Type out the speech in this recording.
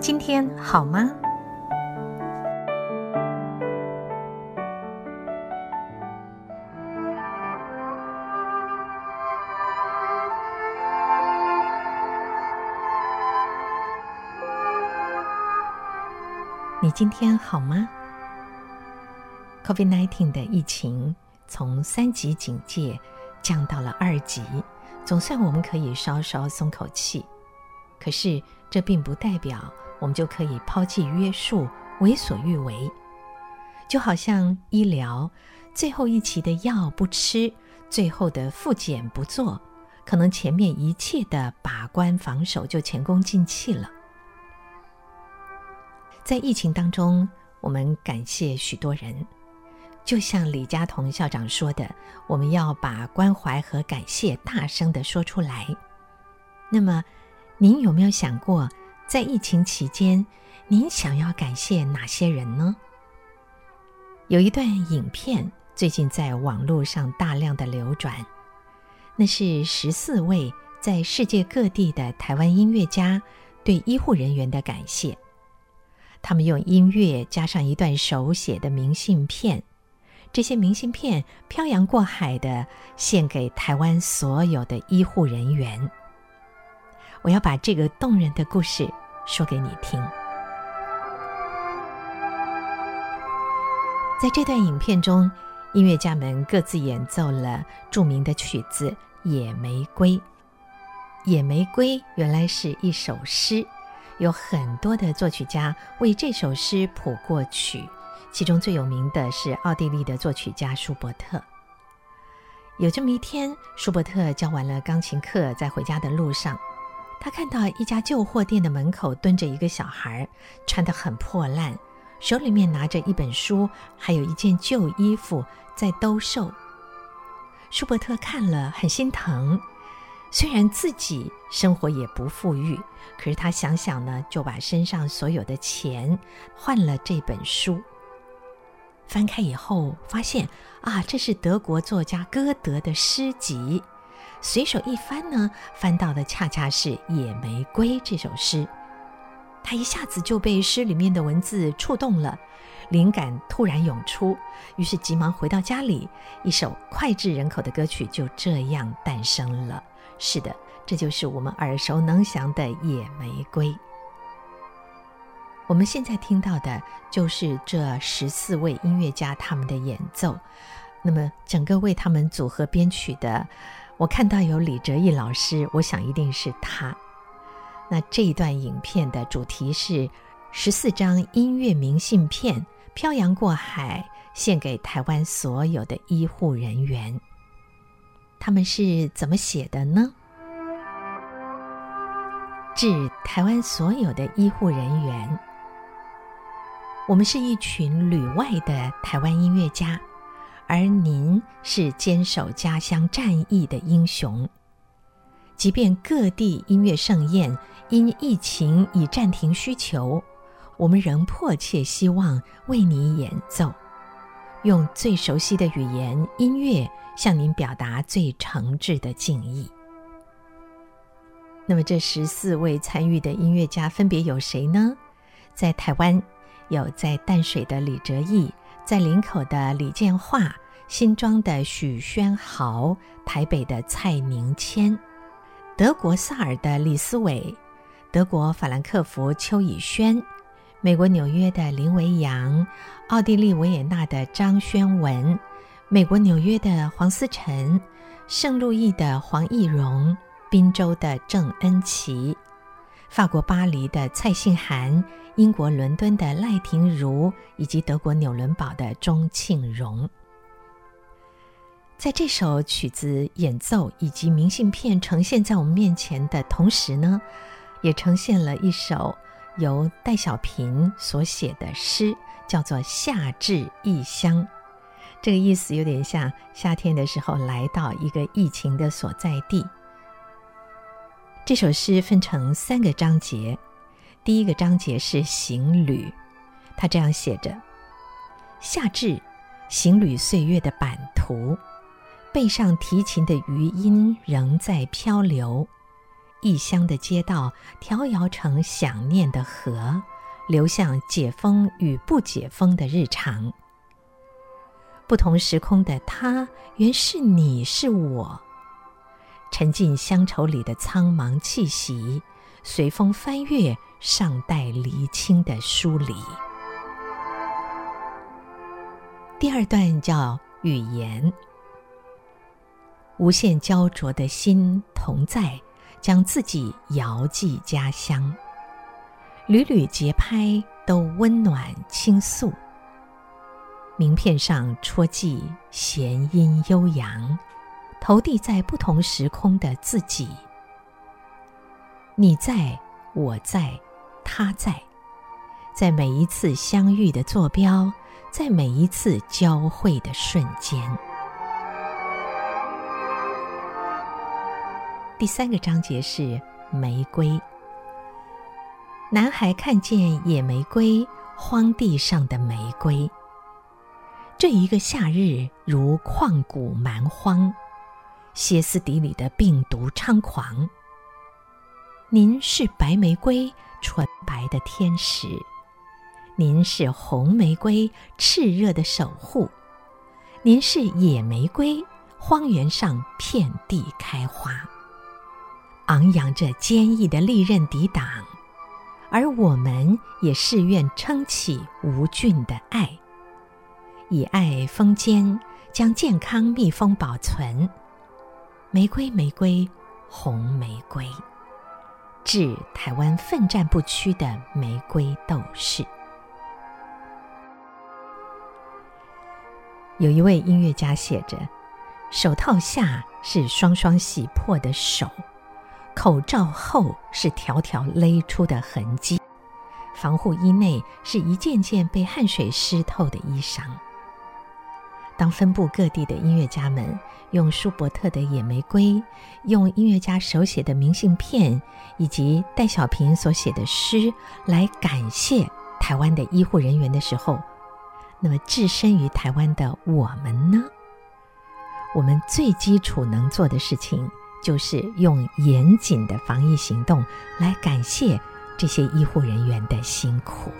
今天好吗？你今天好吗？COVID-19 的疫情从三级警戒降到了二级，总算我们可以稍稍松口气。可是这并不代表我们就可以抛弃约束，为所欲为。就好像医疗最后一期的药不吃，最后的复检不做，可能前面一切的把关防守就前功尽弃了。在疫情当中，我们感谢许多人，就像李佳彤校长说的，我们要把关怀和感谢大声的说出来。那么，您有没有想过，在疫情期间，您想要感谢哪些人呢？有一段影片最近在网络上大量的流转，那是十四位在世界各地的台湾音乐家对医护人员的感谢。他们用音乐加上一段手写的明信片，这些明信片漂洋过海的献给台湾所有的医护人员。我要把这个动人的故事说给你听。在这段影片中，音乐家们各自演奏了著名的曲子《野玫瑰》。《野玫瑰》原来是一首诗。有很多的作曲家为这首诗谱过曲，其中最有名的是奥地利的作曲家舒伯特。有这么一天，舒伯特教完了钢琴课，在回家的路上，他看到一家旧货店的门口蹲着一个小孩，穿得很破烂，手里面拿着一本书，还有一件旧衣服在兜售。舒伯特看了很心疼。虽然自己生活也不富裕，可是他想想呢，就把身上所有的钱换了这本书。翻开以后，发现啊，这是德国作家歌德的诗集。随手一翻呢，翻到的恰恰是《野玫瑰》这首诗。他一下子就被诗里面的文字触动了，灵感突然涌出，于是急忙回到家里，一首脍炙人口的歌曲就这样诞生了。是的，这就是我们耳熟能详的《野玫瑰》。我们现在听到的就是这十四位音乐家他们的演奏。那么，整个为他们组合编曲的，我看到有李哲毅老师，我想一定是他。那这一段影片的主题是十四张音乐明信片，漂洋过海，献给台湾所有的医护人员。他们是怎么写的呢？致台湾所有的医护人员，我们是一群旅外的台湾音乐家，而您是坚守家乡战役的英雄。即便各地音乐盛宴因疫情已暂停需求，我们仍迫切希望为您演奏，用最熟悉的语言音乐。向您表达最诚挚的敬意。那么，这十四位参与的音乐家分别有谁呢？在台湾有在淡水的李哲义，在林口的李建化，新庄的许宣豪，台北的蔡明谦，德国萨尔的李思伟，德国法兰克福邱以轩，美国纽约的林维扬，奥地利维也纳的张宣文。美国纽约的黄思辰，圣路易的黄义荣，滨州的郑恩琪，法国巴黎的蔡信涵，英国伦敦的赖婷如，以及德国纽伦堡的钟庆荣，在这首曲子演奏以及明信片呈现在我们面前的同时呢，也呈现了一首由戴小平所写的诗，叫做《夏至异乡》。这个意思有点像夏天的时候来到一个疫情的所在地。这首诗分成三个章节，第一个章节是行旅，他这样写着：“夏至，行旅岁月的版图，背上提琴的余音仍在漂流，异乡的街道调摇成想念的河，流向解封与不解封的日常。不同时空的他，原是你是我，沉浸乡愁里的苍茫气息，随风翻阅尚待厘清的疏离。第二段叫语言，无限焦灼的心同在，将自己遥寄家乡。缕缕节拍都温暖倾诉，名片上戳记弦音悠扬，投递在不同时空的自己。你在，我在，他在，在每一次相遇的坐标。在每一次交汇的瞬间。第三个章节是玫瑰。男孩看见野玫瑰，荒地上的玫瑰。这一个夏日如旷古蛮荒，歇斯底里的病毒猖狂。您是白玫瑰，纯白的天使。您是红玫瑰，炽热的守护；您是野玫瑰，荒原上遍地开花，昂扬着坚毅的利刃抵挡。而我们也誓愿撑起无菌的爱，以爱封缄，将健康密封保存。玫瑰，玫瑰，红玫瑰，致台湾奋战不屈的玫瑰斗士。有一位音乐家写着：“手套下是双双洗破的手，口罩后是条条勒出的痕迹，防护衣内是一件件被汗水湿透的衣裳。”当分布各地的音乐家们用舒伯特的《野玫瑰》，用音乐家手写的明信片，以及戴小平所写的诗来感谢台湾的医护人员的时候，那么，置身于台湾的我们呢？我们最基础能做的事情，就是用严谨的防疫行动来感谢这些医护人员的辛苦。